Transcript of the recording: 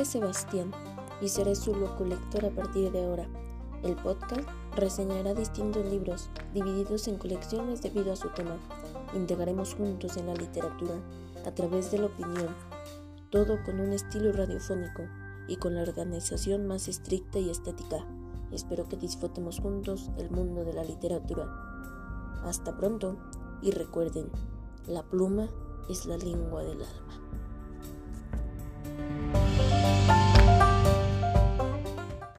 es Sebastián y seré su locolector a partir de ahora. El podcast reseñará distintos libros divididos en colecciones debido a su tema. Integraremos juntos en la literatura a través de la opinión, todo con un estilo radiofónico y con la organización más estricta y estética. Espero que disfrutemos juntos el mundo de la literatura. Hasta pronto y recuerden, la pluma es la lengua del alma.